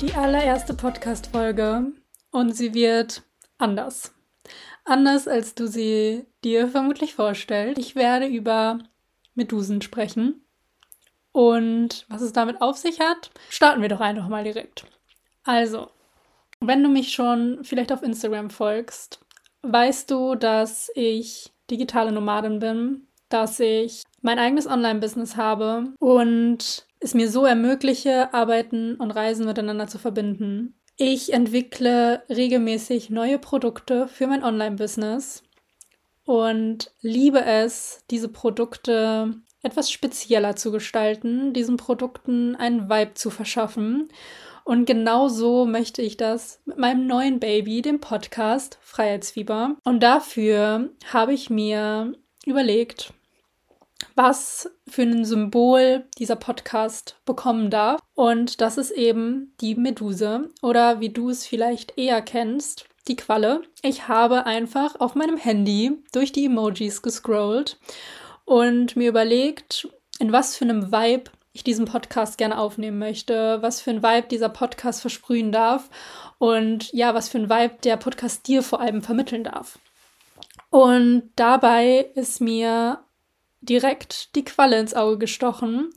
Die allererste Podcast-Folge und sie wird anders. Anders, als du sie dir vermutlich vorstellst. Ich werde über Medusen sprechen. Und was es damit auf sich hat, starten wir doch einfach mal direkt. Also, wenn du mich schon vielleicht auf Instagram folgst, weißt du, dass ich digitale Nomadin bin, dass ich mein eigenes Online-Business habe und es mir so ermögliche, Arbeiten und Reisen miteinander zu verbinden. Ich entwickle regelmäßig neue Produkte für mein Online-Business und liebe es, diese Produkte etwas spezieller zu gestalten, diesen Produkten einen Vibe zu verschaffen. Und genau so möchte ich das mit meinem neuen Baby, dem Podcast Freiheitsfieber. Und dafür habe ich mir überlegt, was für ein Symbol dieser Podcast bekommen darf. Und das ist eben die Meduse oder wie du es vielleicht eher kennst, die Qualle. Ich habe einfach auf meinem Handy durch die Emojis gescrollt und mir überlegt, in was für einem Vibe ich diesen Podcast gerne aufnehmen möchte, was für ein Vibe dieser Podcast versprühen darf und ja, was für ein Vibe der Podcast dir vor allem vermitteln darf. Und dabei ist mir direkt die Qualle ins Auge gestochen.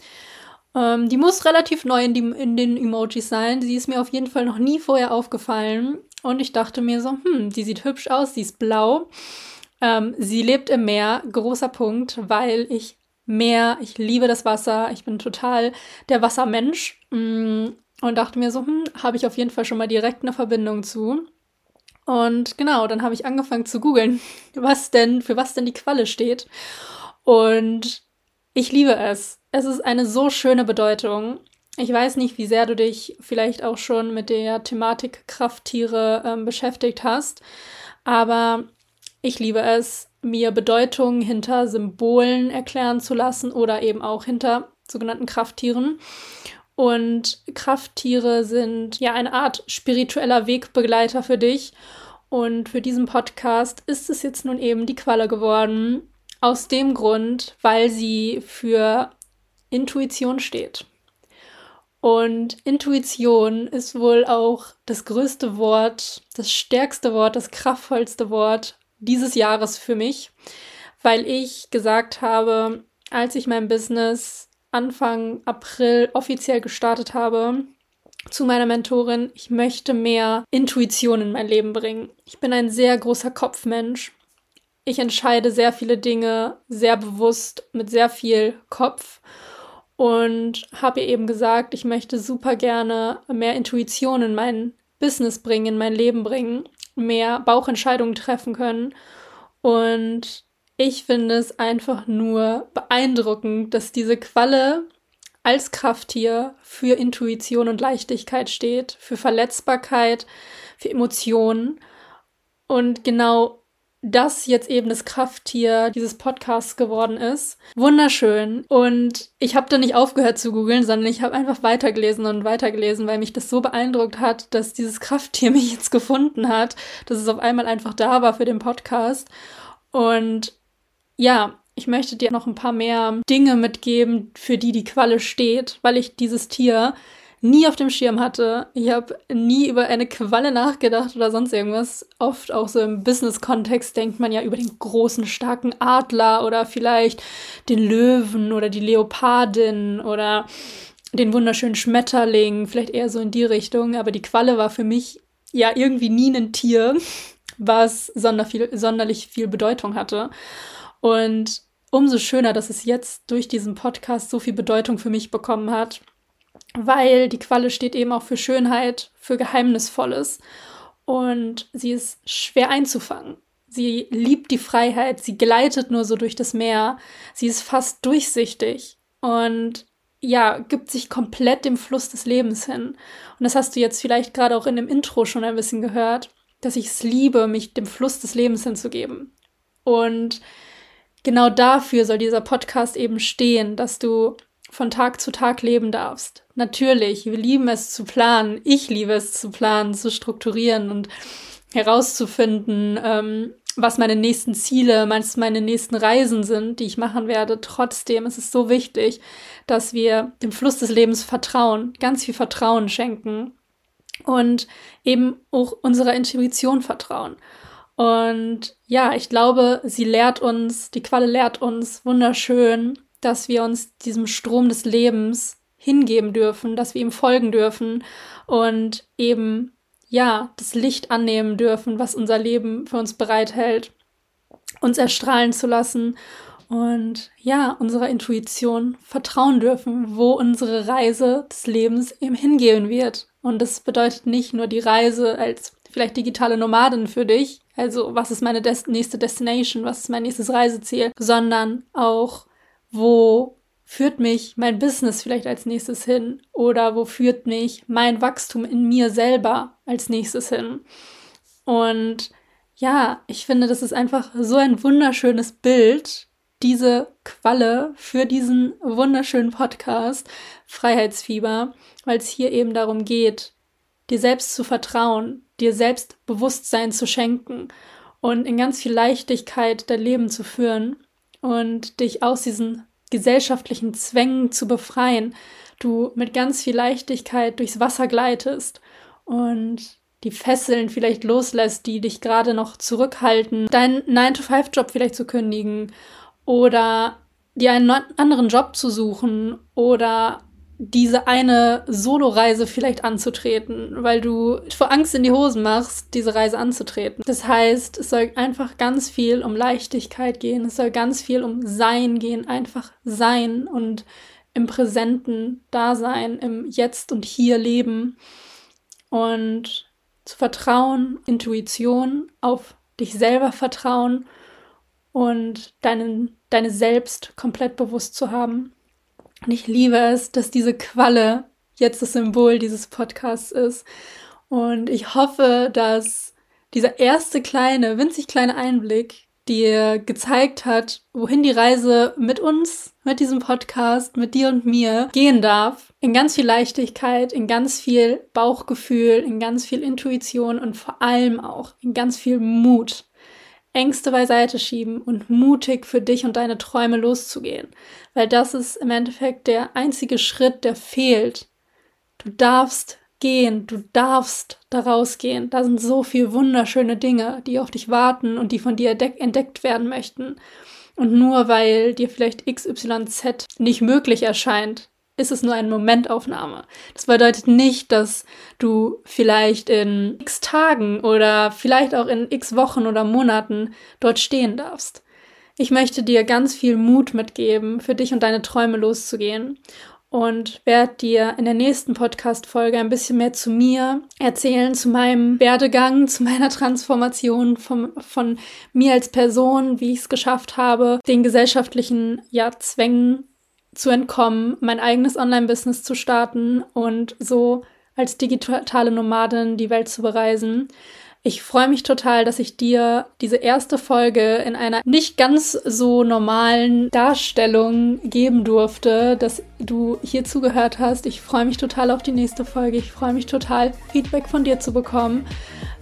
Ähm, die muss relativ neu in, die, in den Emojis sein. Sie ist mir auf jeden Fall noch nie vorher aufgefallen. Und ich dachte mir so, hm, die sieht hübsch aus, sie ist blau. Ähm, sie lebt im Meer, großer Punkt, weil ich Meer, ich liebe das Wasser, ich bin total der Wassermensch. Mm, und dachte mir so, hm, habe ich auf jeden Fall schon mal direkt eine Verbindung zu. Und genau, dann habe ich angefangen zu googeln, was denn, für was denn die Qualle steht. Und ich liebe es. Es ist eine so schöne Bedeutung. Ich weiß nicht, wie sehr du dich vielleicht auch schon mit der Thematik Krafttiere ähm, beschäftigt hast, aber ich liebe es, mir Bedeutungen hinter Symbolen erklären zu lassen oder eben auch hinter sogenannten Krafttieren. Und Krafttiere sind ja eine Art spiritueller Wegbegleiter für dich. Und für diesen Podcast ist es jetzt nun eben die Qualle geworden, aus dem Grund, weil sie für Intuition steht. Und Intuition ist wohl auch das größte Wort, das stärkste Wort, das kraftvollste Wort dieses Jahres für mich, weil ich gesagt habe, als ich mein Business Anfang April offiziell gestartet habe, zu meiner Mentorin, ich möchte mehr Intuition in mein Leben bringen. Ich bin ein sehr großer Kopfmensch ich entscheide sehr viele Dinge sehr bewusst mit sehr viel Kopf und habe ihr eben gesagt, ich möchte super gerne mehr Intuition in mein Business bringen, in mein Leben bringen, mehr Bauchentscheidungen treffen können. Und ich finde es einfach nur beeindruckend, dass diese Qualle als Krafttier für Intuition und Leichtigkeit steht, für Verletzbarkeit, für Emotionen. Und genau das jetzt eben das Krafttier dieses Podcasts geworden ist. Wunderschön. Und ich habe da nicht aufgehört zu googeln, sondern ich habe einfach weitergelesen und weitergelesen, weil mich das so beeindruckt hat, dass dieses Krafttier mich jetzt gefunden hat, dass es auf einmal einfach da war für den Podcast. Und ja, ich möchte dir noch ein paar mehr Dinge mitgeben, für die die Qualle steht, weil ich dieses Tier nie auf dem Schirm hatte. Ich habe nie über eine Qualle nachgedacht oder sonst irgendwas. Oft auch so im Business-Kontext denkt man ja über den großen, starken Adler oder vielleicht den Löwen oder die Leopardin oder den wunderschönen Schmetterling, vielleicht eher so in die Richtung. Aber die Qualle war für mich ja irgendwie nie ein Tier, was sonder viel, sonderlich viel Bedeutung hatte. Und umso schöner, dass es jetzt durch diesen Podcast so viel Bedeutung für mich bekommen hat weil die Qualle steht eben auch für Schönheit, für Geheimnisvolles und sie ist schwer einzufangen. Sie liebt die Freiheit, sie gleitet nur so durch das Meer, sie ist fast durchsichtig und ja, gibt sich komplett dem Fluss des Lebens hin. Und das hast du jetzt vielleicht gerade auch in dem Intro schon ein bisschen gehört, dass ich es liebe, mich dem Fluss des Lebens hinzugeben. Und genau dafür soll dieser Podcast eben stehen, dass du von Tag zu Tag leben darfst. Natürlich, wir lieben es zu planen. Ich liebe es zu planen, zu strukturieren und herauszufinden, ähm, was meine nächsten Ziele, meine nächsten Reisen sind, die ich machen werde. Trotzdem ist es so wichtig, dass wir dem Fluss des Lebens vertrauen, ganz viel Vertrauen schenken und eben auch unserer Intuition vertrauen. Und ja, ich glaube, sie lehrt uns, die Qualle lehrt uns wunderschön, dass wir uns diesem Strom des Lebens hingeben dürfen, dass wir ihm folgen dürfen und eben ja, das Licht annehmen dürfen, was unser Leben für uns bereithält, uns erstrahlen zu lassen und ja, unserer Intuition vertrauen dürfen, wo unsere Reise des Lebens eben hingehen wird. Und das bedeutet nicht nur die Reise als vielleicht digitale Nomadin für dich, also was ist meine Des nächste Destination, was ist mein nächstes Reiseziel, sondern auch, wo führt mich mein Business vielleicht als nächstes hin oder wo führt mich mein Wachstum in mir selber als nächstes hin. Und ja, ich finde, das ist einfach so ein wunderschönes Bild, diese Qualle für diesen wunderschönen Podcast Freiheitsfieber, weil es hier eben darum geht, dir selbst zu vertrauen, dir selbst Bewusstsein zu schenken und in ganz viel Leichtigkeit dein Leben zu führen und dich aus diesen gesellschaftlichen Zwängen zu befreien, du mit ganz viel Leichtigkeit durchs Wasser gleitest und die Fesseln vielleicht loslässt, die dich gerade noch zurückhalten, deinen 9-to-5-Job vielleicht zu kündigen oder dir einen anderen Job zu suchen oder diese eine Solo-Reise vielleicht anzutreten, weil du vor Angst in die Hosen machst, diese Reise anzutreten. Das heißt, es soll einfach ganz viel um Leichtigkeit gehen, es soll ganz viel um Sein gehen, einfach sein und im Präsenten da sein, im Jetzt und Hier leben und zu vertrauen, Intuition, auf dich selber vertrauen und deinen, deine Selbst komplett bewusst zu haben. Und ich liebe es, dass diese Qualle jetzt das Symbol dieses Podcasts ist. Und ich hoffe, dass dieser erste kleine, winzig kleine Einblick dir gezeigt hat, wohin die Reise mit uns, mit diesem Podcast, mit dir und mir gehen darf. In ganz viel Leichtigkeit, in ganz viel Bauchgefühl, in ganz viel Intuition und vor allem auch in ganz viel Mut. Ängste beiseite schieben und mutig für dich und deine Träume loszugehen. Weil das ist im Endeffekt der einzige Schritt, der fehlt. Du darfst gehen, du darfst daraus gehen. Da sind so viele wunderschöne Dinge, die auf dich warten und die von dir entdeckt werden möchten. Und nur weil dir vielleicht XYZ nicht möglich erscheint, ist es nur eine Momentaufnahme. Das bedeutet nicht, dass du vielleicht in x Tagen oder vielleicht auch in x Wochen oder Monaten dort stehen darfst. Ich möchte dir ganz viel Mut mitgeben, für dich und deine Träume loszugehen und werde dir in der nächsten Podcast-Folge ein bisschen mehr zu mir erzählen, zu meinem Werdegang, zu meiner Transformation vom, von mir als Person, wie ich es geschafft habe, den gesellschaftlichen ja, Zwängen zu entkommen, mein eigenes Online-Business zu starten und so als digitale Nomadin die Welt zu bereisen. Ich freue mich total, dass ich dir diese erste Folge in einer nicht ganz so normalen Darstellung geben durfte, dass du hier zugehört hast. Ich freue mich total auf die nächste Folge. Ich freue mich total, Feedback von dir zu bekommen.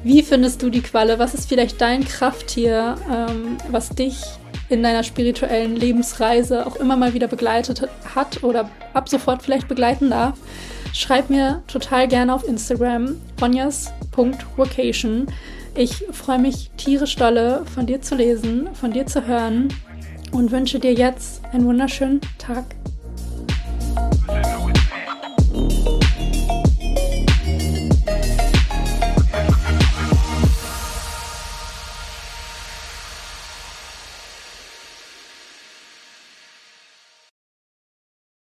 Wie findest du die Qualle? Was ist vielleicht dein Krafttier, ähm, was dich in deiner spirituellen Lebensreise auch immer mal wieder begleitet hat oder ab sofort vielleicht begleiten darf, schreib mir total gerne auf Instagram ponjas.vocation. Ich freue mich tierisch dolle, von dir zu lesen, von dir zu hören und wünsche dir jetzt einen wunderschönen Tag.